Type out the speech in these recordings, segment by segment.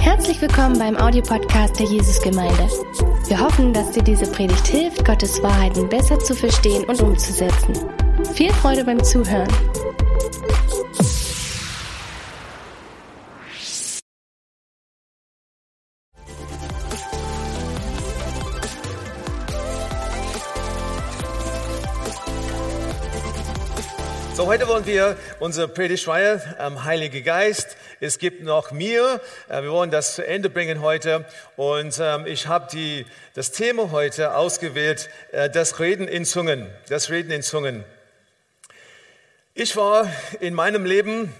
Herzlich willkommen beim Audiopodcast der Jesusgemeinde. Wir hoffen, dass dir diese Predigt hilft, Gottes Wahrheiten besser zu verstehen und umzusetzen. Viel Freude beim Zuhören. So, heute wollen wir unsere Predigtreihe ähm, Heilige Geist. Es gibt noch mir. Äh, wir wollen das zu Ende bringen heute. Und ähm, ich habe das Thema heute ausgewählt, äh, das Reden in Zungen. Das Reden in Zungen. Ich war in meinem Leben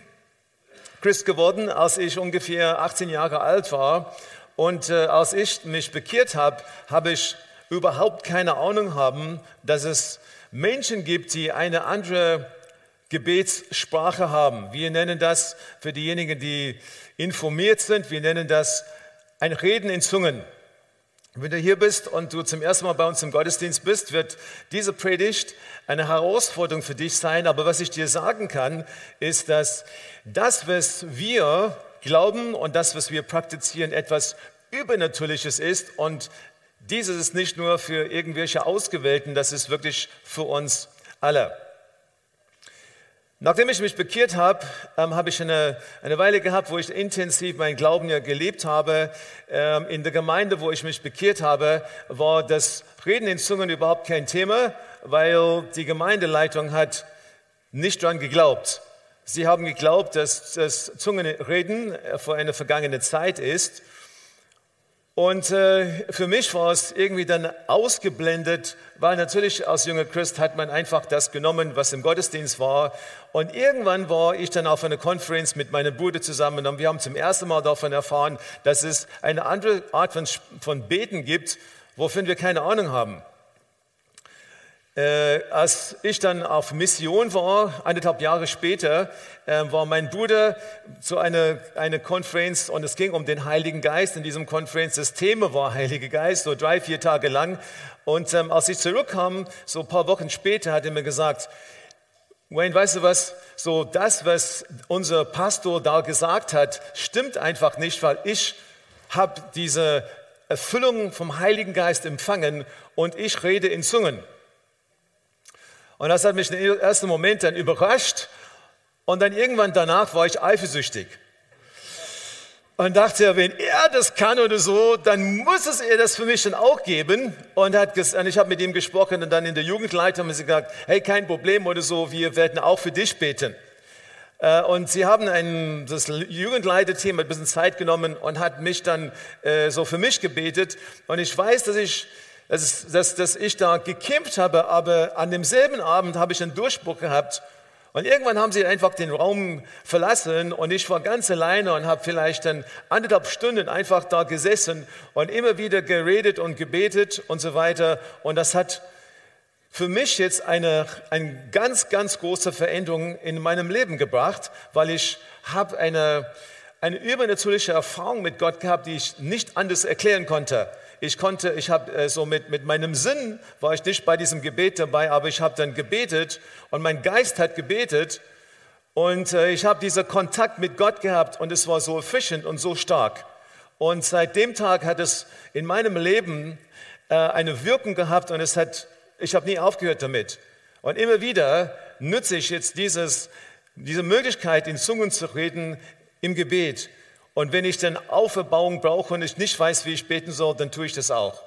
Christ geworden, als ich ungefähr 18 Jahre alt war. Und äh, als ich mich bekehrt habe, habe ich überhaupt keine Ahnung haben, dass es Menschen gibt, die eine andere Gebetssprache haben. Wir nennen das für diejenigen, die informiert sind, wir nennen das ein Reden in Zungen. Wenn du hier bist und du zum ersten Mal bei uns im Gottesdienst bist, wird diese Predigt eine Herausforderung für dich sein. Aber was ich dir sagen kann, ist, dass das, was wir glauben und das, was wir praktizieren, etwas Übernatürliches ist. Und dieses ist nicht nur für irgendwelche Ausgewählten, das ist wirklich für uns alle. Nachdem ich mich bekehrt habe, ähm, habe ich eine, eine Weile gehabt, wo ich intensiv meinen Glauben ja gelebt habe. Ähm, in der Gemeinde, wo ich mich bekehrt habe, war das Reden in Zungen überhaupt kein Thema, weil die Gemeindeleitung hat nicht dran geglaubt. Sie haben geglaubt, dass das Zungenreden vor einer vergangenen Zeit ist. Und äh, für mich war es irgendwie dann ausgeblendet, weil natürlich als junger Christ hat man einfach das genommen, was im Gottesdienst war. Und irgendwann war ich dann auf einer Konferenz mit meinem Bruder zusammen und wir haben zum ersten Mal davon erfahren, dass es eine andere Art von, von Beten gibt, wovon wir keine Ahnung haben. Äh, als ich dann auf Mission war, eineinhalb Jahre später, äh, war mein Bruder zu einer, einer Konferenz und es ging um den Heiligen Geist. In diesem Konferenz, das Thema war Heiliger Geist, so drei, vier Tage lang. Und ähm, als ich zurückkam, so ein paar Wochen später, hat er mir gesagt, Wayne, weißt du was? So das, was unser Pastor da gesagt hat, stimmt einfach nicht, weil ich habe diese Erfüllung vom Heiligen Geist empfangen und ich rede in Zungen. Und das hat mich im ersten Moment dann überrascht. Und dann irgendwann danach war ich eifersüchtig. Und dachte, wenn er das kann oder so, dann muss es er das für mich dann auch geben. Und, hat und ich habe mit ihm gesprochen und dann in der Jugendleitung haben sie gesagt, hey, kein Problem oder so, wir werden auch für dich beten. Äh, und sie haben ein, das Jugendleiterteam ein bisschen Zeit genommen und hat mich dann äh, so für mich gebetet. Und ich weiß, dass ich dass, dass, dass ich da gekämpft habe, aber an demselben Abend habe ich einen Durchbruch gehabt. Und irgendwann haben sie einfach den Raum verlassen und ich war ganz alleine und habe vielleicht dann anderthalb Stunden einfach da gesessen und immer wieder geredet und gebetet und so weiter. Und das hat für mich jetzt eine, eine ganz, ganz große Veränderung in meinem Leben gebracht, weil ich habe eine, eine übernatürliche Erfahrung mit Gott gehabt, die ich nicht anders erklären konnte ich konnte, ich habe äh, so mit, mit meinem Sinn, war ich nicht bei diesem Gebet dabei, aber ich habe dann gebetet und mein Geist hat gebetet und äh, ich habe diesen Kontakt mit Gott gehabt und es war so erfrischend und so stark. Und seit dem Tag hat es in meinem Leben äh, eine Wirkung gehabt und es hat, ich habe nie aufgehört damit. Und immer wieder nutze ich jetzt dieses, diese Möglichkeit, in Zungen zu reden im Gebet. Und wenn ich dann Auferbauung brauche und ich nicht weiß, wie ich beten soll, dann tue ich das auch.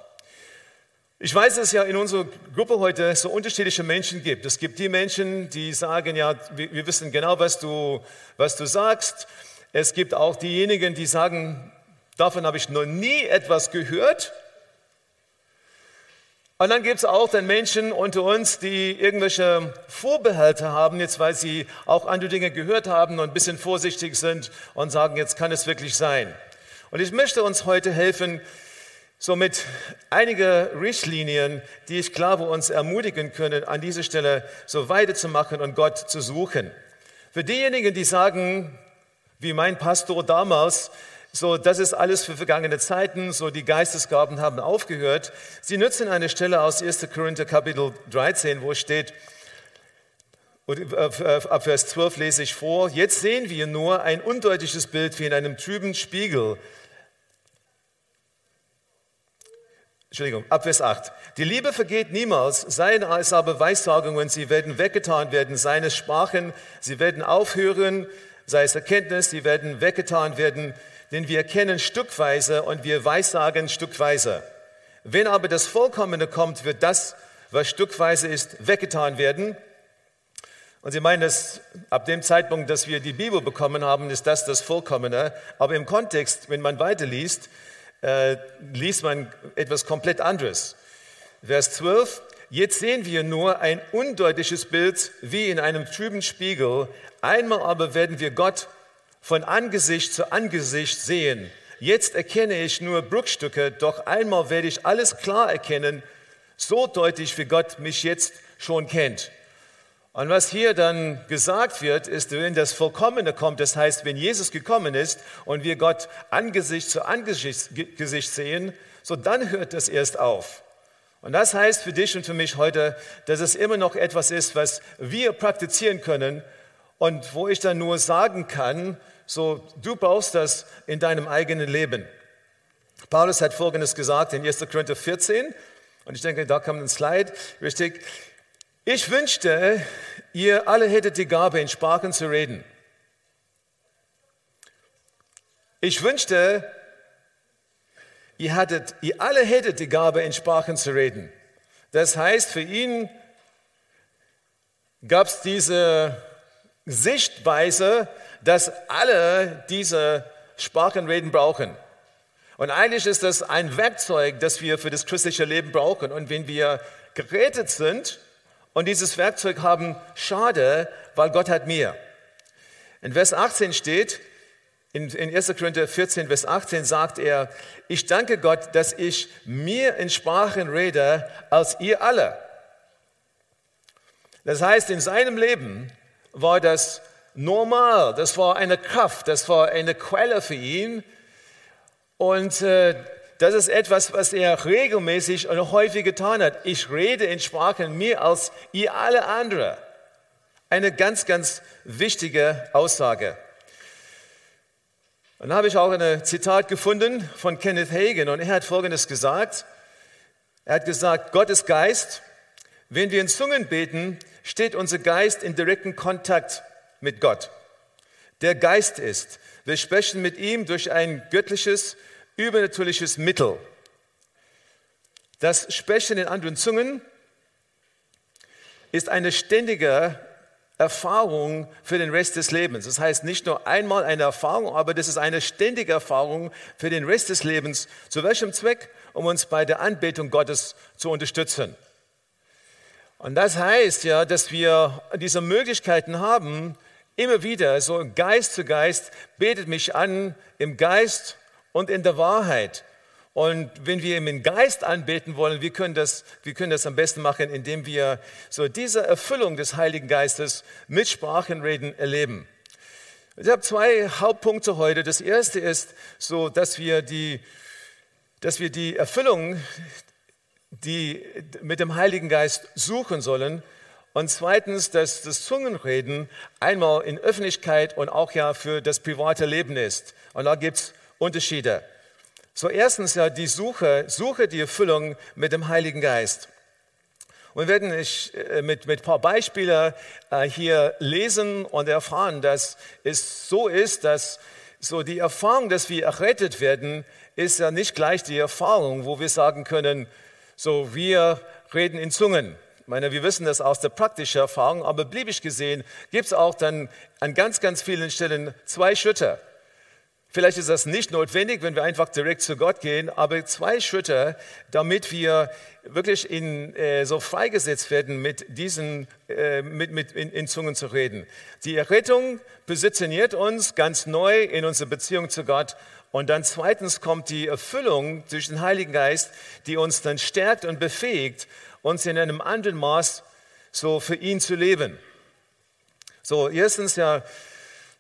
Ich weiß, dass es ja in unserer Gruppe heute so unterschiedliche Menschen gibt. Es gibt die Menschen, die sagen, ja, wir, wissen genau, was du, was du sagst. Es gibt auch diejenigen, die sagen, davon habe ich noch nie etwas gehört. Und dann gibt es auch dann Menschen unter uns, die irgendwelche Vorbehalte haben, jetzt weil sie auch andere Dinge gehört haben und ein bisschen vorsichtig sind und sagen, jetzt kann es wirklich sein. Und ich möchte uns heute helfen, so mit einige Richtlinien, die ich glaube uns ermutigen können, an dieser Stelle so weiterzumachen und Gott zu suchen. Für diejenigen, die sagen, wie mein Pastor damals, so, das ist alles für vergangene Zeiten, so die Geistesgaben haben aufgehört. Sie nutzen eine Stelle aus 1. Korinther Kapitel 13, wo steht, Und ab Vers 12 lese ich vor, jetzt sehen wir nur ein undeutliches Bild wie in einem trüben Spiegel. Entschuldigung, ab Vers 8. Die Liebe vergeht niemals, seien es aber Weissagungen, sie werden weggetan werden, seine Sprachen, sie werden aufhören, sei es Erkenntnis, sie werden weggetan werden, denn wir erkennen stückweise und wir weissagen stückweise. Wenn aber das Vollkommene kommt, wird das, was stückweise ist, weggetan werden. Und Sie meinen, dass ab dem Zeitpunkt, dass wir die Bibel bekommen haben, ist das das Vollkommene. Aber im Kontext, wenn man weiterliest, äh, liest man etwas komplett anderes. Vers 12, jetzt sehen wir nur ein undeutliches Bild wie in einem trüben Spiegel. Einmal aber werden wir Gott von Angesicht zu Angesicht sehen. Jetzt erkenne ich nur Bruchstücke, doch einmal werde ich alles klar erkennen, so deutlich wie Gott mich jetzt schon kennt. Und was hier dann gesagt wird, ist, wenn das Vollkommene kommt, das heißt, wenn Jesus gekommen ist und wir Gott Angesicht zu Angesicht sehen, so dann hört das erst auf. Und das heißt für dich und für mich heute, dass es immer noch etwas ist, was wir praktizieren können und wo ich dann nur sagen kann, so du brauchst das in deinem eigenen Leben. Paulus hat Folgendes gesagt in 1. Korinther 14, und ich denke, da kommt ein Slide, richtig. Ich wünschte, ihr alle hättet die Gabe, in Sprachen zu reden. Ich wünschte, ihr, hattet, ihr alle hättet die Gabe, in Sprachen zu reden. Das heißt, für ihn gab es diese Sichtweise, dass alle diese Sprachenreden brauchen. Und eigentlich ist das ein Werkzeug, das wir für das christliche Leben brauchen. Und wenn wir gerettet sind, und dieses Werkzeug haben, schade, weil Gott hat mehr. In Vers 18 steht, in, in 1. Korinther 14, Vers 18 sagt er, ich danke Gott, dass ich mehr in Sprachen rede als ihr alle. Das heißt, in seinem Leben war das normal, das war eine Kraft, das war eine Quelle für ihn. Und äh, das ist etwas, was er regelmäßig und häufig getan hat. Ich rede in Sprachen mehr als ihr alle andere. Eine ganz, ganz wichtige Aussage. Und dann habe ich auch ein Zitat gefunden von Kenneth Hagen und er hat Folgendes gesagt. Er hat gesagt, Gott ist Geist. Wenn wir in Zungen beten, steht unser Geist in direkten Kontakt mit Gott. Der Geist ist. Wir sprechen mit ihm durch ein göttliches übernatürliches Mittel. Das Sprechen in anderen Zungen ist eine ständige Erfahrung für den Rest des Lebens. Das heißt nicht nur einmal eine Erfahrung, aber das ist eine ständige Erfahrung für den Rest des Lebens. Zu welchem Zweck? Um uns bei der Anbetung Gottes zu unterstützen. Und das heißt ja, dass wir diese Möglichkeiten haben, immer wieder so Geist zu Geist, betet mich an im Geist und in der Wahrheit. Und wenn wir ihn im Geist anbeten wollen, wir können, das, wir können das am besten machen, indem wir so diese Erfüllung des Heiligen Geistes mit Sprachenreden erleben. Ich habe zwei Hauptpunkte heute. Das erste ist so, dass wir die, dass wir die Erfüllung die mit dem Heiligen Geist suchen sollen. Und zweitens, dass das Zungenreden einmal in Öffentlichkeit und auch ja für das private Leben ist. Und da gibt es Unterschiede. So erstens ja die Suche, suche die Erfüllung mit dem Heiligen Geist. Und wir werden ich, äh, mit, mit ein paar Beispielen äh, hier lesen und erfahren, dass es so ist, dass so die Erfahrung, dass wir errettet werden, ist ja nicht gleich die Erfahrung, wo wir sagen können, so wir reden in Zungen. Ich meine, wir wissen das aus der praktischen Erfahrung, aber bliebig gesehen gibt es auch dann an ganz, ganz vielen Stellen zwei Schritte. Vielleicht ist das nicht notwendig, wenn wir einfach direkt zu Gott gehen, aber zwei Schritte, damit wir wirklich in, äh, so freigesetzt werden, mit diesen, äh, mit, mit in, in, Zungen zu reden. Die Errettung positioniert uns ganz neu in unsere Beziehung zu Gott. Und dann zweitens kommt die Erfüllung durch den Heiligen Geist, die uns dann stärkt und befähigt, uns in einem anderen Maß so für ihn zu leben. So, erstens ja,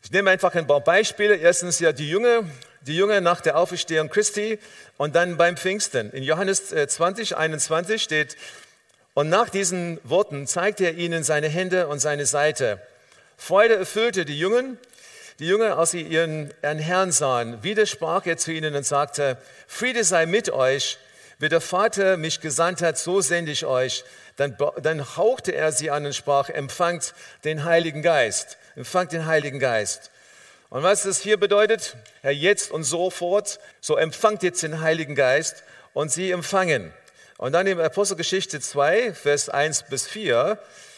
ich nehme einfach ein paar Beispiele. Erstens ja die Jünger, die Jünger nach der Auferstehung Christi und dann beim Pfingsten. In Johannes 20, äh, 21 steht, Und nach diesen Worten zeigte er ihnen seine Hände und seine Seite. Freude erfüllte die Jungen, die Jünger, als sie ihren, ihren Herrn sahen. Wieder sprach er zu ihnen und sagte, Friede sei mit euch. Wie der Vater mich gesandt hat, so sende ich euch. Dann, dann hauchte er sie an und sprach, empfangt den Heiligen Geist. Empfangt den Heiligen Geist. Und was das hier bedeutet, Herr, jetzt und sofort, so empfangt jetzt den Heiligen Geist und sie empfangen. Und dann in Apostelgeschichte 2, Vers 1 bis 4, äh,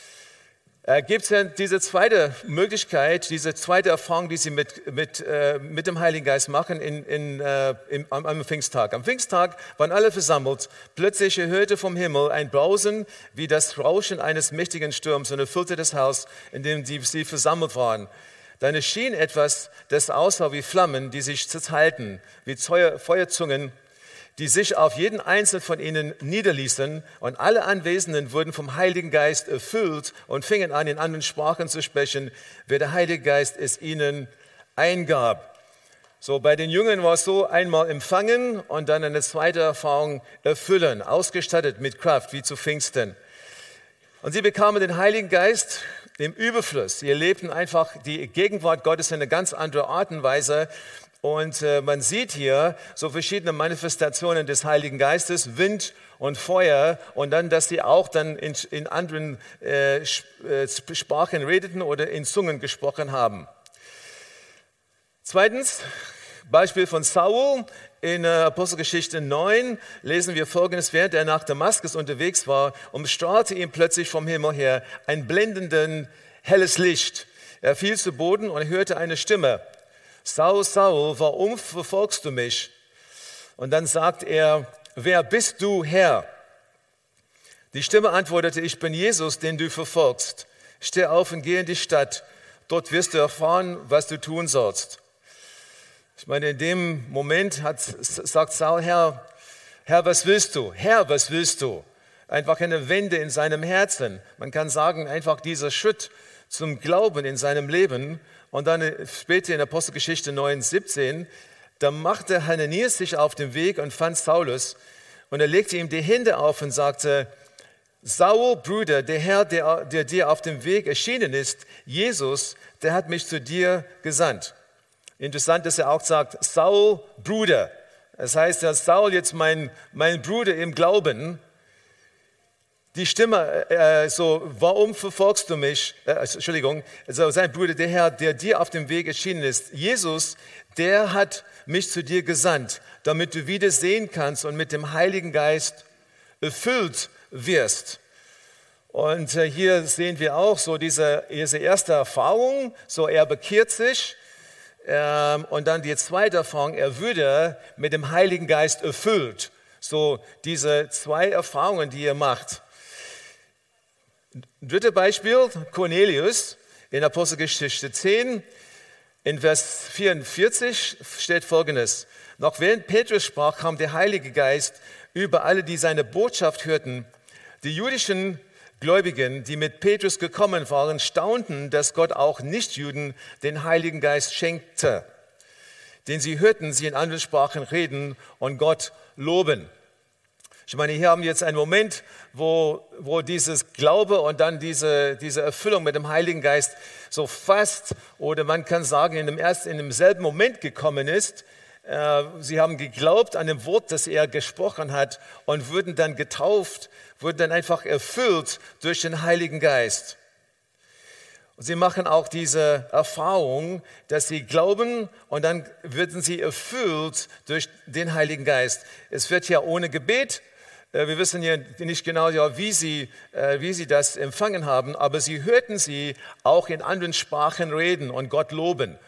gibt es diese zweite Möglichkeit, diese zweite Erfahrung, die sie mit, mit, äh, mit dem Heiligen Geist machen in, in, äh, im, am, am, Pfingsttag. Am Pfingsttag waren alle versammelt. Plötzlich hörte vom Himmel ein Brausen wie das Rauschen eines mächtigen Sturms und erfüllte das Haus, in dem die, sie versammelt waren. Dann erschien etwas, das aussah wie Flammen, die sich zerteilten, wie Feuerzungen die sich auf jeden einzelnen von ihnen niederließen und alle Anwesenden wurden vom Heiligen Geist erfüllt und fingen an, in anderen Sprachen zu sprechen, wer der Heilige Geist es ihnen eingab. So, bei den Jüngern war es so, einmal empfangen und dann eine zweite Erfahrung erfüllen, ausgestattet mit Kraft, wie zu Pfingsten. Und sie bekamen den Heiligen Geist im Überfluss. Sie erlebten einfach die Gegenwart Gottes in eine ganz andere Art und Weise. Und äh, man sieht hier so verschiedene Manifestationen des Heiligen Geistes, Wind und Feuer, und dann, dass sie auch dann in, in anderen äh, äh Sprachen redeten oder in Zungen gesprochen haben. Zweitens, Beispiel von Saul. In äh, Apostelgeschichte 9 lesen wir folgendes, während er nach Damaskus unterwegs war, umstrahlte ihm plötzlich vom Himmel her ein blendenden, helles Licht. Er fiel zu Boden und hörte eine Stimme. Saul, Saul, warum verfolgst du mich? Und dann sagt er, wer bist du, Herr? Die Stimme antwortete, ich bin Jesus, den du verfolgst. Steh auf und geh in die Stadt. Dort wirst du erfahren, was du tun sollst. Ich meine, in dem Moment hat, sagt Saul, Herr, Herr, was willst du? Herr, was willst du? Einfach eine Wende in seinem Herzen. Man kann sagen, einfach dieser Schritt zum Glauben in seinem Leben. Und dann später in Apostelgeschichte 9, 17, da machte Hananias sich auf den Weg und fand Saulus und er legte ihm die Hände auf und sagte, Saul, Bruder, der Herr, der, der dir auf dem Weg erschienen ist, Jesus, der hat mich zu dir gesandt. Interessant, dass er auch sagt, Saul, Bruder. Das heißt, dass Saul jetzt mein, mein Bruder im Glauben die Stimme äh, so, warum verfolgst du mich? Äh, Entschuldigung, also sein Bruder, der Herr, der dir auf dem Weg erschienen ist, Jesus, der hat mich zu dir gesandt, damit du wieder sehen kannst und mit dem Heiligen Geist erfüllt wirst. Und äh, hier sehen wir auch so diese, diese erste Erfahrung, so er bekehrt sich. Ähm, und dann die zweite Erfahrung, er würde mit dem Heiligen Geist erfüllt. So diese zwei Erfahrungen, die er macht. Dritte Beispiel, Cornelius in Apostelgeschichte 10. In Vers 44 steht folgendes. Noch während Petrus sprach, kam der Heilige Geist über alle, die seine Botschaft hörten. Die jüdischen Gläubigen, die mit Petrus gekommen waren, staunten, dass Gott auch Nichtjuden den Heiligen Geist schenkte. Denn sie hörten sie in anderen Sprachen reden und Gott loben. Ich meine, hier haben wir jetzt einen Moment, wo, wo dieses Glaube und dann diese, diese Erfüllung mit dem Heiligen Geist so fast, oder man kann sagen, in, dem ersten, in demselben Moment gekommen ist. Äh, sie haben geglaubt an dem Wort, das er gesprochen hat und wurden dann getauft, wurden dann einfach erfüllt durch den Heiligen Geist. Und sie machen auch diese Erfahrung, dass sie glauben und dann werden sie erfüllt durch den Heiligen Geist. Es wird ja ohne Gebet wir wissen ja nicht genau, ja, wie, sie, äh, wie sie das empfangen haben, aber sie hörten sie auch in anderen Sprachen reden und Gott loben.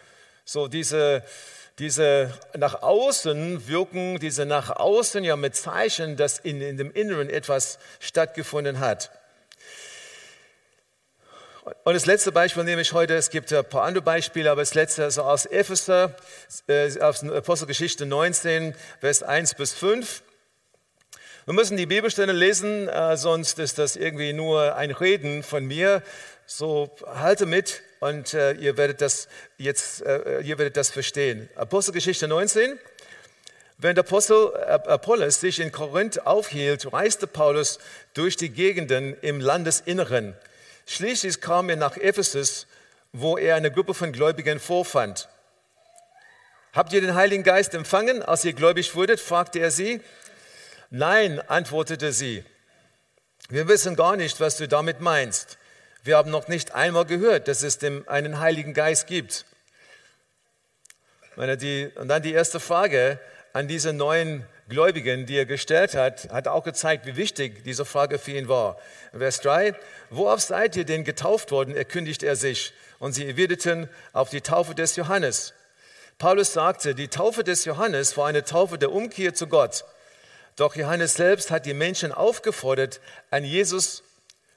So diese, diese nach außen wirken, diese nach außen ja mit Zeichen, dass in, in dem Inneren etwas stattgefunden hat. Und das letzte Beispiel nehme ich heute, es gibt ein paar andere Beispiele, aber das letzte ist aus Epheser, äh, aus Apostelgeschichte 19, Vers 1 bis 5. Wir müssen die Bibelstelle lesen, äh, sonst ist das irgendwie nur ein Reden von mir. So halte mit und äh, ihr werdet das jetzt, äh, ihr werdet das verstehen. Apostelgeschichte 19. Während Apostel Apollos sich in Korinth aufhielt, reiste Paulus durch die Gegenden im Landesinneren. Schließlich kam er nach Ephesus, wo er eine Gruppe von Gläubigen vorfand. Habt ihr den Heiligen Geist empfangen, als ihr gläubig wurdet? fragte er sie. Nein, antwortete sie. Wir wissen gar nicht, was du damit meinst. Wir haben noch nicht einmal gehört, dass es dem einen Heiligen Geist gibt. Und dann die erste Frage, an diese neuen Gläubigen, die er gestellt hat, hat auch gezeigt, wie wichtig diese Frage für ihn war. Vers 3, worauf seid ihr denn getauft worden, erkündigt er sich. Und sie erwiderten auf die Taufe des Johannes. Paulus sagte, die Taufe des Johannes war eine Taufe der Umkehr zu Gott. Doch Johannes selbst hat die Menschen aufgefordert, an Jesus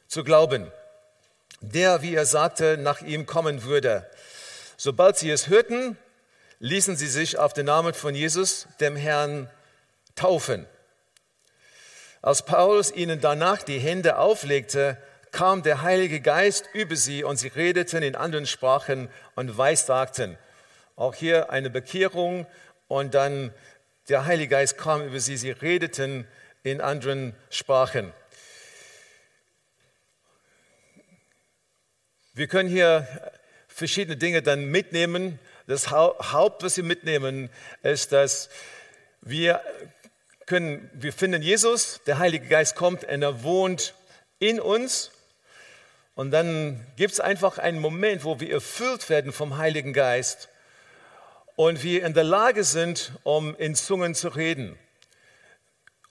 zu glauben, der, wie er sagte, nach ihm kommen würde. Sobald sie es hörten, ließen sie sich auf den Namen von Jesus, dem Herrn, taufen. Als Paulus ihnen danach die Hände auflegte, kam der Heilige Geist über sie und sie redeten in anderen Sprachen und weissagten. Auch hier eine Bekehrung und dann der Heilige Geist kam über sie, sie redeten in anderen Sprachen. Wir können hier verschiedene Dinge dann mitnehmen das Haupt, was wir mitnehmen, ist, dass wir können, wir finden Jesus, der Heilige Geist kommt und er wohnt in uns. Und dann gibt es einfach einen Moment, wo wir erfüllt werden vom Heiligen Geist und wir in der Lage sind, um in Zungen zu reden.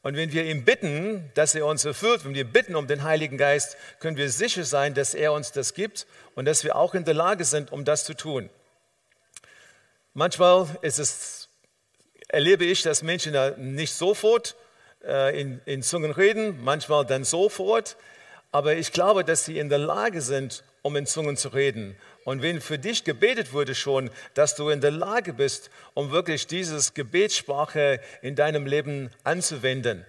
Und wenn wir ihn bitten, dass er uns erfüllt, wenn wir bitten um den Heiligen Geist, können wir sicher sein, dass er uns das gibt und dass wir auch in der Lage sind, um das zu tun. Manchmal es, erlebe ich, dass Menschen nicht sofort äh, in, in Zungen reden, manchmal dann sofort. Aber ich glaube, dass sie in der Lage sind, um in Zungen zu reden. Und wenn für dich gebetet wurde schon, dass du in der Lage bist, um wirklich dieses Gebetssprache in deinem Leben anzuwenden.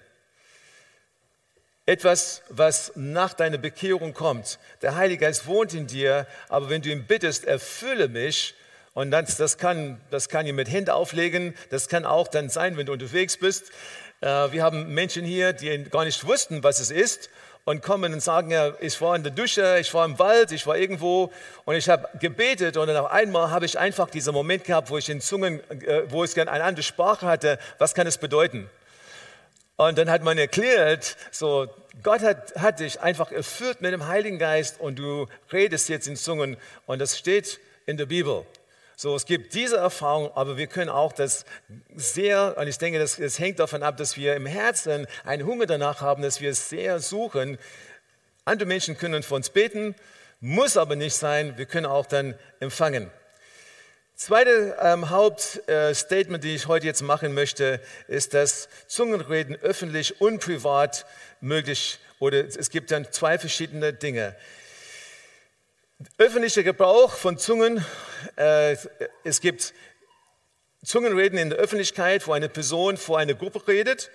Etwas, was nach deiner Bekehrung kommt. Der Heilige Geist wohnt in dir, aber wenn du ihn bittest, erfülle mich, und das, das, kann, das kann ihr mit Händen auflegen, das kann auch dann sein, wenn du unterwegs bist. Äh, wir haben Menschen hier, die gar nicht wussten, was es ist und kommen und sagen, ja, ich war in der Dusche, ich war im Wald, ich war irgendwo und ich habe gebetet und dann auf einmal habe ich einfach diesen Moment gehabt, wo ich in Zungen, äh, wo ich gerne eine andere Sprache hatte, was kann es bedeuten? Und dann hat man erklärt, so, Gott hat, hat dich einfach erfüllt mit dem Heiligen Geist und du redest jetzt in Zungen und das steht in der Bibel. So, es gibt diese Erfahrung, aber wir können auch das sehr, und ich denke, das, das hängt davon ab, dass wir im Herzen einen Hunger danach haben, dass wir es sehr suchen. Andere Menschen können für uns beten, muss aber nicht sein, wir können auch dann empfangen. Zweite ähm, Hauptstatement, äh, die ich heute jetzt machen möchte, ist, dass Zungenreden öffentlich und privat möglich oder es gibt dann zwei verschiedene Dinge. Öffentlicher Gebrauch von Zungen. Äh, es gibt Zungenreden in der Öffentlichkeit, wo eine Person vor einer Gruppe redet.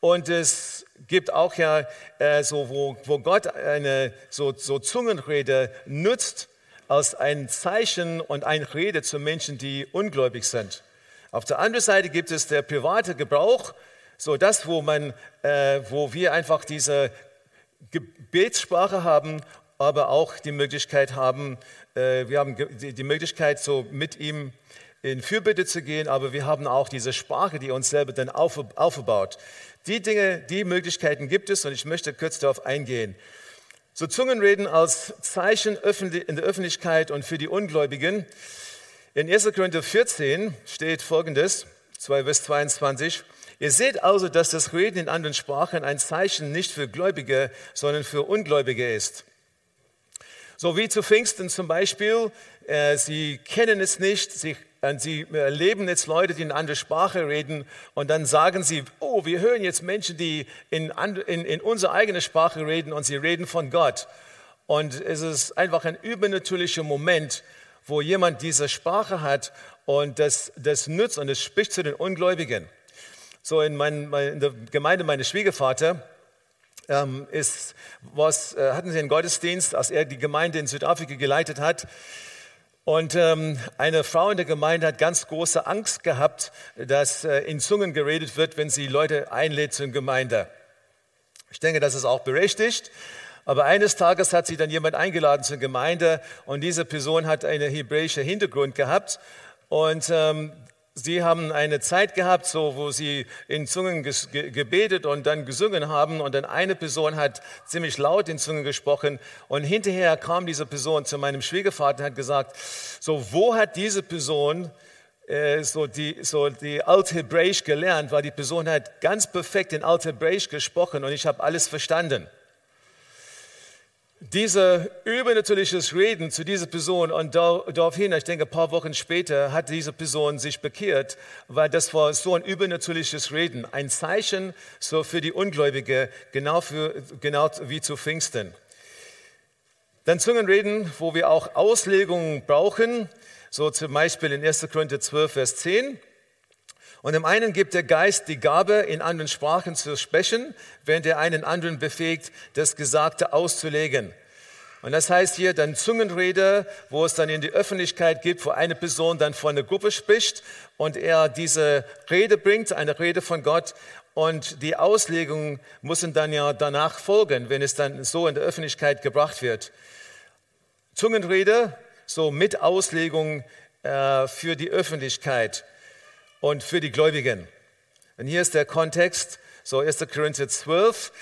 Und es gibt auch ja äh, so, wo, Gott eine so, so Zungenrede nutzt als ein Zeichen und ein Rede zu Menschen, die ungläubig sind. Auf der anderen Seite gibt es der private Gebrauch, so das, wo man, äh, wo wir einfach diese Gebetssprache haben aber auch die Möglichkeit haben, äh, wir haben die Möglichkeit, so mit ihm in Fürbitte zu gehen, aber wir haben auch diese Sprache, die uns selber dann aufbaut. Die Dinge, die Möglichkeiten gibt es und ich möchte kurz darauf eingehen. So Zungenreden als Zeichen in der Öffentlichkeit und für die Ungläubigen. In 1. Korinther 14 steht folgendes, 2 Vers 22. Ihr seht also, dass das Reden in anderen Sprachen ein Zeichen nicht für Gläubige, sondern für Ungläubige ist. So wie zu Pfingsten zum Beispiel, äh, sie kennen es nicht, sie, äh, sie erleben jetzt Leute, die in andere Sprache reden und dann sagen sie, oh, wir hören jetzt Menschen, die in, in, in unsere eigene Sprache reden und sie reden von Gott. Und es ist einfach ein übernatürlicher Moment, wo jemand diese Sprache hat und das, das nützt und es spricht zu den Ungläubigen. So in, mein, in der Gemeinde meines Schwiegervaters, ähm, ist, was, äh, hatten sie einen Gottesdienst, als er die Gemeinde in Südafrika geleitet hat. Und ähm, eine Frau in der Gemeinde hat ganz große Angst gehabt, dass äh, in Zungen geredet wird, wenn sie Leute einlädt zur Gemeinde. Ich denke, das ist auch berechtigt. Aber eines Tages hat sie dann jemand eingeladen zur Gemeinde und diese Person hat einen hebräischen Hintergrund gehabt. Und ähm, Sie haben eine Zeit gehabt, so, wo sie in Zungen gebetet und dann gesungen haben und dann eine Person hat ziemlich laut in Zungen gesprochen und hinterher kam diese Person zu meinem Schwiegervater und hat gesagt, so wo hat diese Person äh, so die, so die Althebräisch gelernt, weil die Person hat ganz perfekt in Althebräisch gesprochen und ich habe alles verstanden diese übernatürliches Reden zu dieser Person und daraufhin, ich denke, ein paar Wochen später hat diese Person sich bekehrt, weil das war so ein übernatürliches Reden, ein Zeichen so für die Ungläubige, genau, für, genau wie zu Pfingsten. Dann Zungenreden, wo wir auch Auslegungen brauchen, so zum Beispiel in 1. Korinther 12, Vers 10. Und dem einen gibt der Geist die Gabe, in anderen Sprachen zu sprechen, während er einen anderen befähigt, das Gesagte auszulegen. Und das heißt hier dann Zungenrede, wo es dann in die Öffentlichkeit gibt, wo eine Person dann vor einer Gruppe spricht und er diese Rede bringt, eine Rede von Gott. Und die Auslegung muss dann ja danach folgen, wenn es dann so in der Öffentlichkeit gebracht wird. Zungenrede, so mit Auslegung äh, für die Öffentlichkeit und für die Gläubigen. Und hier ist der Kontext, so 1. Korinther 12.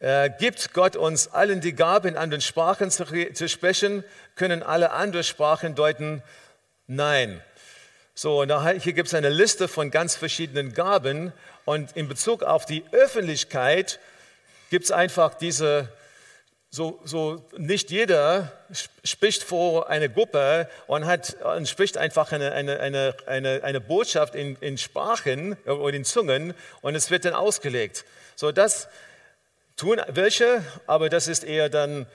Äh, gibt Gott uns allen die Gabe, in anderen Sprachen zu, zu sprechen? Können alle andere Sprachen deuten? Nein. So, und hier gibt es eine Liste von ganz verschiedenen Gaben. Und in Bezug auf die Öffentlichkeit gibt es einfach diese so, so nicht jeder spricht vor einer Gruppe und, hat, und spricht einfach eine, eine, eine, eine, eine Botschaft in, in Sprachen oder in Zungen und es wird dann ausgelegt. So, das tun welche, aber das ist eher dann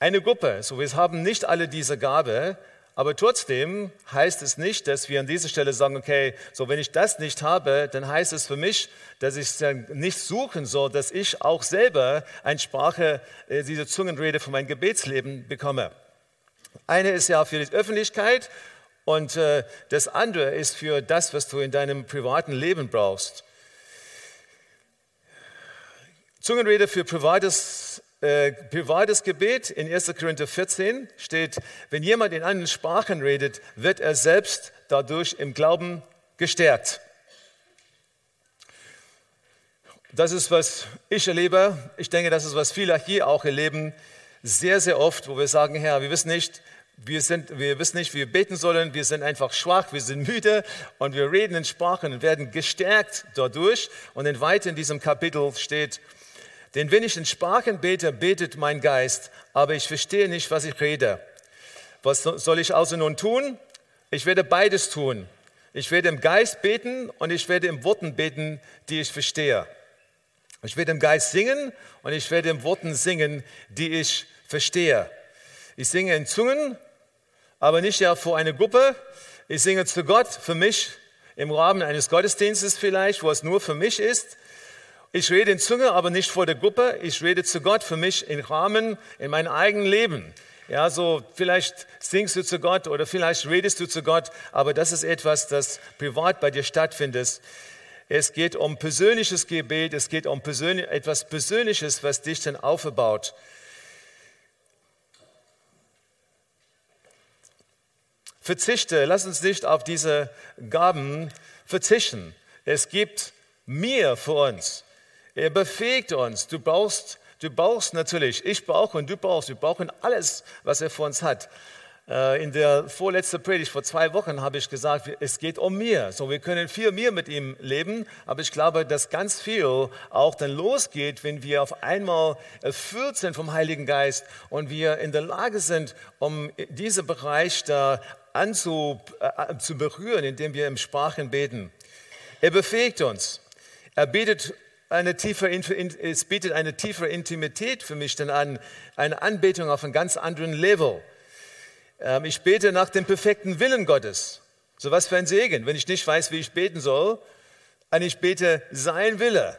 eine Gruppe. So, wir haben nicht alle diese Gabe, aber trotzdem heißt es nicht, dass wir an dieser Stelle sagen, okay, so wenn ich das nicht habe, dann heißt es für mich, dass ich nicht suchen soll, dass ich auch selber eine Sprache, äh, diese Zungenrede für mein Gebetsleben bekomme. Eine ist ja für die Öffentlichkeit und äh, das andere ist für das, was du in deinem privaten Leben brauchst. Zungenrede für privates äh, privates Gebet in 1. Korinther 14 steht, wenn jemand in anderen Sprachen redet, wird er selbst dadurch im Glauben gestärkt. Das ist, was ich erlebe. Ich denke, das ist, was viele hier auch erleben. Sehr, sehr oft, wo wir sagen, Herr, wir wissen nicht, wir, sind, wir wissen nicht, wie wir beten sollen. Wir sind einfach schwach, wir sind müde und wir reden in Sprachen und werden gestärkt dadurch. Und in weiter in diesem Kapitel steht, denn wenn ich in Sprachen bete, betet mein Geist, aber ich verstehe nicht, was ich rede. Was soll ich also nun tun? Ich werde beides tun. Ich werde im Geist beten und ich werde im Worten beten, die ich verstehe. Ich werde im Geist singen und ich werde im Worten singen, die ich verstehe. Ich singe in Zungen, aber nicht ja vor einer Gruppe. Ich singe zu Gott für mich im Rahmen eines Gottesdienstes vielleicht, wo es nur für mich ist. Ich rede in Zunge, aber nicht vor der Gruppe. Ich rede zu Gott für mich im Rahmen, in meinem eigenen Leben. Ja, so vielleicht singst du zu Gott oder vielleicht redest du zu Gott, aber das ist etwas, das privat bei dir stattfindet. Es geht um persönliches Gebet, es geht um persönlich, etwas Persönliches, was dich dann aufbaut. Verzichte, lass uns nicht auf diese Gaben verzichten. Es gibt mehr für uns. Er befähigt uns. Du brauchst, du brauchst natürlich, ich brauche und du brauchst, wir brauchen alles, was er für uns hat. Äh, in der vorletzten Predigt vor zwei Wochen habe ich gesagt, es geht um mir. So, wir können viel mehr mit ihm leben, aber ich glaube, dass ganz viel auch dann losgeht, wenn wir auf einmal erfüllt sind vom Heiligen Geist und wir in der Lage sind, um diesen Bereich da anzu, äh, zu berühren, indem wir im Sprachen beten. Er befähigt uns. Er bietet eine tiefe, es bietet eine tiefere Intimität für mich dann an, eine Anbetung auf einem ganz anderen Level. Ähm, ich bete nach dem perfekten Willen Gottes. So was für ein Segen, wenn ich nicht weiß, wie ich beten soll, und ich bete sein Wille.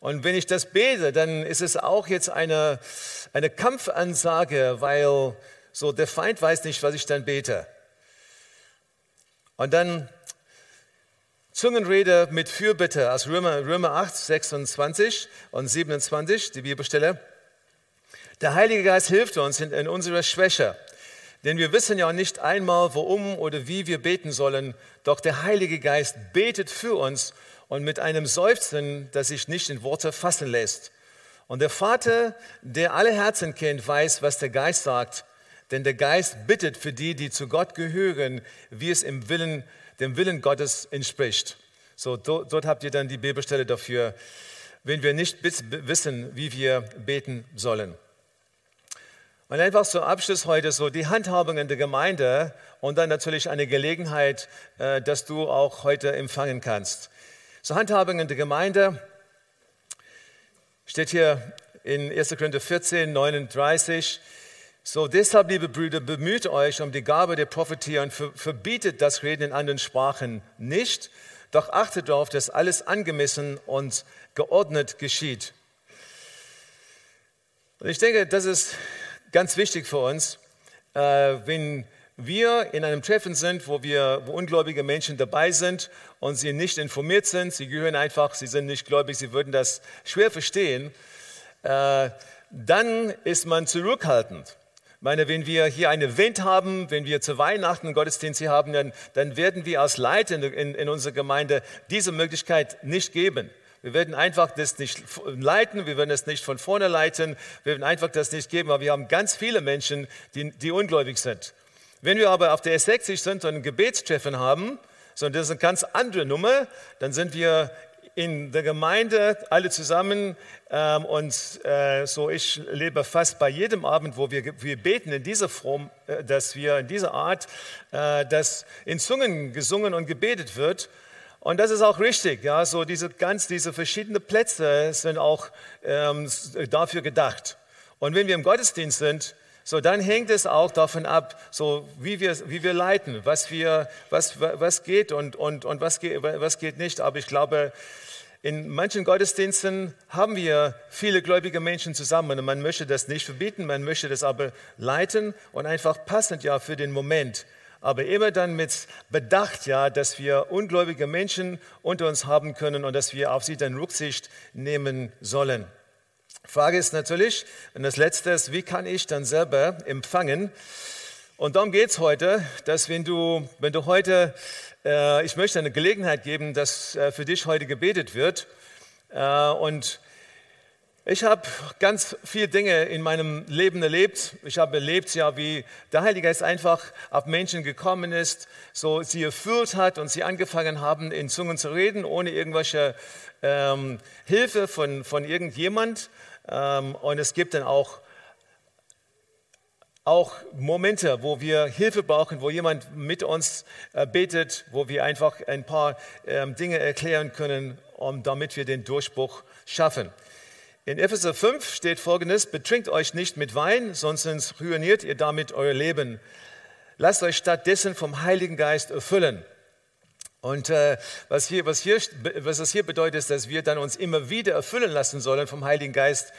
Und wenn ich das bete, dann ist es auch jetzt eine, eine Kampfansage, weil so der Feind weiß nicht, was ich dann bete. Und dann Zungenrede mit Fürbitte aus Römer, Römer 8, 26 und 27, die Bibelstelle. Der Heilige Geist hilft uns in, in unserer Schwäche, denn wir wissen ja nicht einmal, worum oder wie wir beten sollen, doch der Heilige Geist betet für uns und mit einem Seufzen, das sich nicht in Worte fassen lässt. Und der Vater, der alle Herzen kennt, weiß, was der Geist sagt, denn der Geist bittet für die, die zu Gott gehören, wie es im Willen, dem Willen Gottes entspricht. So, dort habt ihr dann die Bibelstelle dafür, wenn wir nicht wissen, wie wir beten sollen. Und einfach zum Abschluss heute so die Handhabung in der Gemeinde und dann natürlich eine Gelegenheit, äh, dass du auch heute empfangen kannst. So Handhabung in der Gemeinde steht hier in 1. Korinther 14, 39. So deshalb, liebe Brüder, bemüht euch um die Gabe der Prophetie und verbietet das Reden in anderen Sprachen nicht, doch achtet darauf, dass alles angemessen und geordnet geschieht. Und ich denke, das ist ganz wichtig für uns, äh, wenn wir in einem Treffen sind, wo, wir, wo ungläubige Menschen dabei sind und sie nicht informiert sind, sie gehören einfach, sie sind nicht gläubig, sie würden das schwer verstehen, äh, dann ist man zurückhaltend. Ich meine, wenn wir hier ein Event haben, wenn wir zu Weihnachten einen Gottesdienst hier haben, dann, dann werden wir als Leiter in, in, in unserer Gemeinde diese Möglichkeit nicht geben. Wir werden einfach das nicht leiten, wir werden es nicht von vorne leiten, wir werden einfach das nicht geben, aber wir haben ganz viele Menschen, die, die ungläubig sind. Wenn wir aber auf der S60 sind und ein Gebetstreffen haben, sondern das ist eine ganz andere Nummer, dann sind wir in der Gemeinde alle zusammen ähm, und äh, so ich lebe fast bei jedem Abend, wo wir, wir beten in dieser Form, äh, dass wir in dieser Art, äh, dass in Zungen gesungen und gebetet wird und das ist auch richtig. Ja, so diese ganz, diese verschiedenen Plätze sind auch ähm, dafür gedacht. Und wenn wir im Gottesdienst sind, so dann hängt es auch davon ab, so wie wir, wie wir leiten, was wir, was, was geht und, und, und was geht, was geht nicht. Aber ich glaube, in manchen Gottesdiensten haben wir viele gläubige Menschen zusammen und man möchte das nicht verbieten, man möchte das aber leiten und einfach passend ja für den Moment aber immer dann mit Bedacht, ja, dass wir ungläubige Menschen unter uns haben können und dass wir auf sie dann Rücksicht nehmen sollen. Frage ist natürlich, und das Letzte ist, wie kann ich dann selber empfangen? Und darum geht es heute, dass wenn du, wenn du heute, äh, ich möchte eine Gelegenheit geben, dass äh, für dich heute gebetet wird. Äh, und ich habe ganz viele Dinge in meinem Leben erlebt. Ich habe erlebt, ja, wie der Heilige Geist einfach auf Menschen gekommen ist, so sie erfüllt hat und sie angefangen haben, in Zungen zu reden, ohne irgendwelche ähm, Hilfe von, von irgendjemand. Ähm, und es gibt dann auch auch Momente, wo wir Hilfe brauchen, wo jemand mit uns äh, betet, wo wir einfach ein paar ähm, Dinge erklären können, um, damit wir den Durchbruch schaffen. In Epheser 5 steht folgendes, betrinkt euch nicht mit Wein, sonst ruiniert ihr damit euer Leben. Lasst euch stattdessen vom Heiligen Geist erfüllen. Und äh, was, hier, was, hier, was das hier bedeutet, ist, dass wir dann uns immer wieder erfüllen lassen sollen vom Heiligen Geist.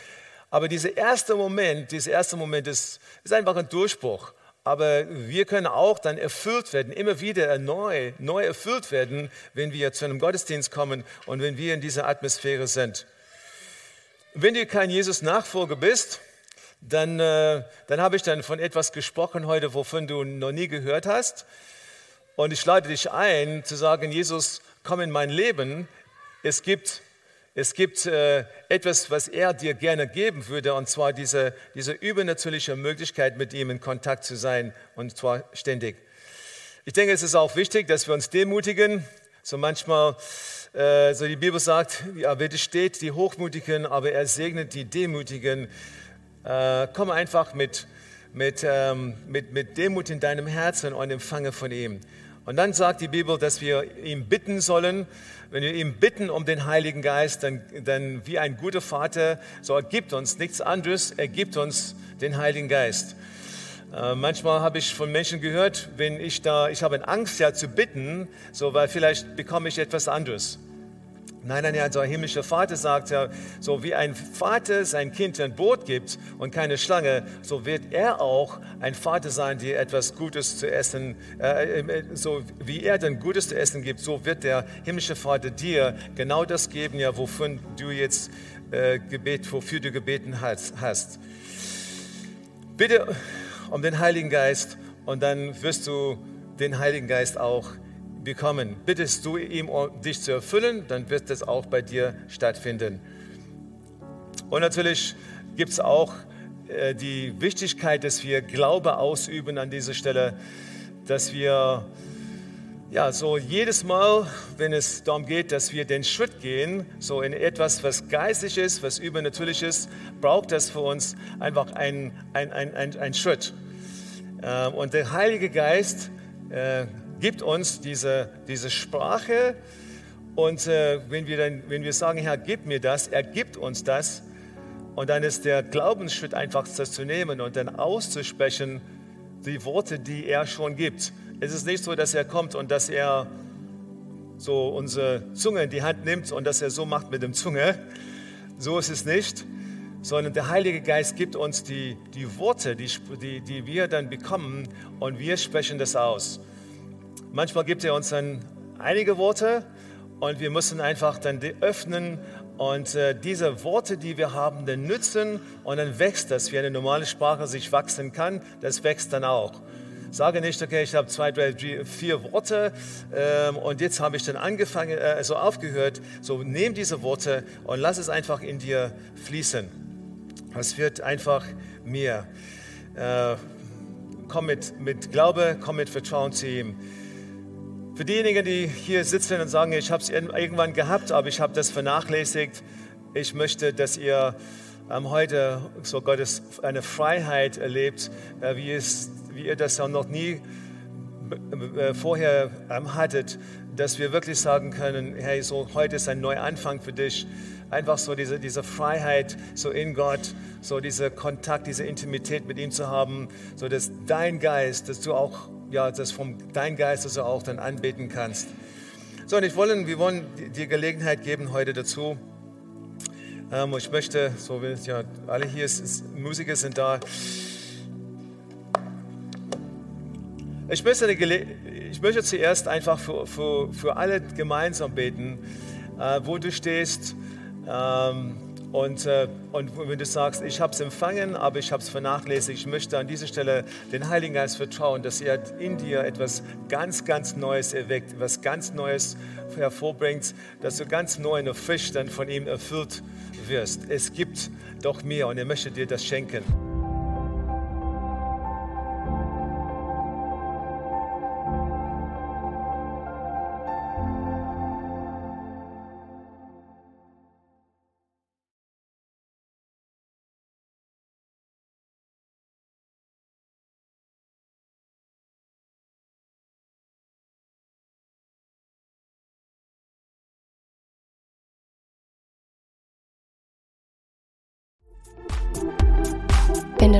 Aber dieser erste Moment, dieser erste Moment ist, ist einfach ein Durchbruch. Aber wir können auch dann erfüllt werden, immer wieder neu, neu erfüllt werden, wenn wir zu einem Gottesdienst kommen und wenn wir in dieser Atmosphäre sind. Wenn du kein Jesus-Nachfolger bist, dann, äh, dann habe ich dann von etwas gesprochen heute, wovon du noch nie gehört hast. Und ich lade dich ein, zu sagen, Jesus, komm in mein Leben. Es gibt, es gibt äh, etwas, was er dir gerne geben würde, und zwar diese, diese übernatürliche Möglichkeit, mit ihm in Kontakt zu sein, und zwar ständig. Ich denke, es ist auch wichtig, dass wir uns demutigen. So manchmal äh, so die Bibel sagt, ja, bitte steht die Hochmutigen, aber er segnet die Demütigen. Äh, komm einfach mit, mit, ähm, mit, mit Demut in deinem Herzen und empfange von ihm. Und dann sagt die Bibel, dass wir ihm bitten sollen. Wenn wir ihm bitten um den Heiligen Geist, dann, dann wie ein guter Vater, so er gibt uns nichts anderes, er gibt uns den Heiligen Geist. Äh, manchmal habe ich von Menschen gehört, wenn ich da, ich habe Angst ja zu bitten, so weil vielleicht bekomme ich etwas anderes. Nein, nein, also himmlischer Vater sagt ja, so wie ein Vater sein Kind ein Brot gibt und keine Schlange, so wird er auch ein Vater sein, der etwas Gutes zu essen, äh, äh, so wie er dann Gutes zu essen gibt, so wird der himmlische Vater dir genau das geben, ja, wofür du jetzt äh, gebet, wofür du gebeten hast. Bitte um den Heiligen Geist und dann wirst du den Heiligen Geist auch bekommen. Bittest du ihm, dich zu erfüllen, dann wird es auch bei dir stattfinden. Und natürlich gibt es auch äh, die Wichtigkeit, dass wir Glaube ausüben an dieser Stelle, dass wir ja, so jedes Mal, wenn es darum geht, dass wir den Schritt gehen, so in etwas, was geistig ist, was übernatürlich ist, braucht das für uns einfach einen ein, ein, ein Schritt. Ähm, und der Heilige Geist äh, gibt uns diese, diese Sprache. Und äh, wenn, wir dann, wenn wir sagen, Herr, gib mir das, er gibt uns das. Und dann ist der Glaubensschritt einfach das zu nehmen und dann auszusprechen, die Worte, die er schon gibt. Es ist nicht so, dass er kommt und dass er so unsere Zunge in die Hand nimmt und dass er so macht mit dem Zunge. So ist es nicht, sondern der Heilige Geist gibt uns die, die Worte, die, die, die wir dann bekommen und wir sprechen das aus. Manchmal gibt er uns dann einige Worte und wir müssen einfach dann öffnen und äh, diese Worte, die wir haben, dann nützen und dann wächst das, wie eine normale Sprache sich wachsen kann, das wächst dann auch. Sage nicht, okay, ich habe zwei, drei, vier Worte ähm, und jetzt habe ich dann angefangen, äh, also aufgehört. So, nimm diese Worte und lass es einfach in dir fließen. Es wird einfach mehr. Äh, komm mit, mit Glaube, komm mit Vertrauen zu ihm. Für diejenigen, die hier sitzen und sagen, ich habe es irgendwann gehabt, aber ich habe das vernachlässigt, ich möchte, dass ihr ähm, heute so Gottes eine Freiheit erlebt, äh, wie, es, wie ihr das noch nie äh, vorher ähm, hattet, dass wir wirklich sagen können, hey, so heute ist ein Neuanfang für dich. Einfach so diese, diese Freiheit so in Gott, so dieser Kontakt, diese Intimität mit ihm zu haben, so dass dein Geist, dass du auch ja, das vom dein Geist, dass du auch dann anbeten kannst. So, und ich wollen, wir wollen dir Gelegenheit geben heute dazu. Ähm, ich möchte, so wie ja, alle hier ist, Musiker sind da. Ich möchte, ich möchte zuerst einfach für, für, für alle gemeinsam beten, äh, wo du stehst. Ähm, und, äh, und wenn du sagst, ich habe es empfangen, aber ich habe es vernachlässigt, ich möchte an dieser Stelle den Heiligen Geist vertrauen, dass er in dir etwas ganz, ganz Neues erweckt, etwas ganz Neues hervorbringt, dass du ganz neu und erfrischt dann von ihm erfüllt wirst. Es gibt doch mehr und er möchte dir das schenken.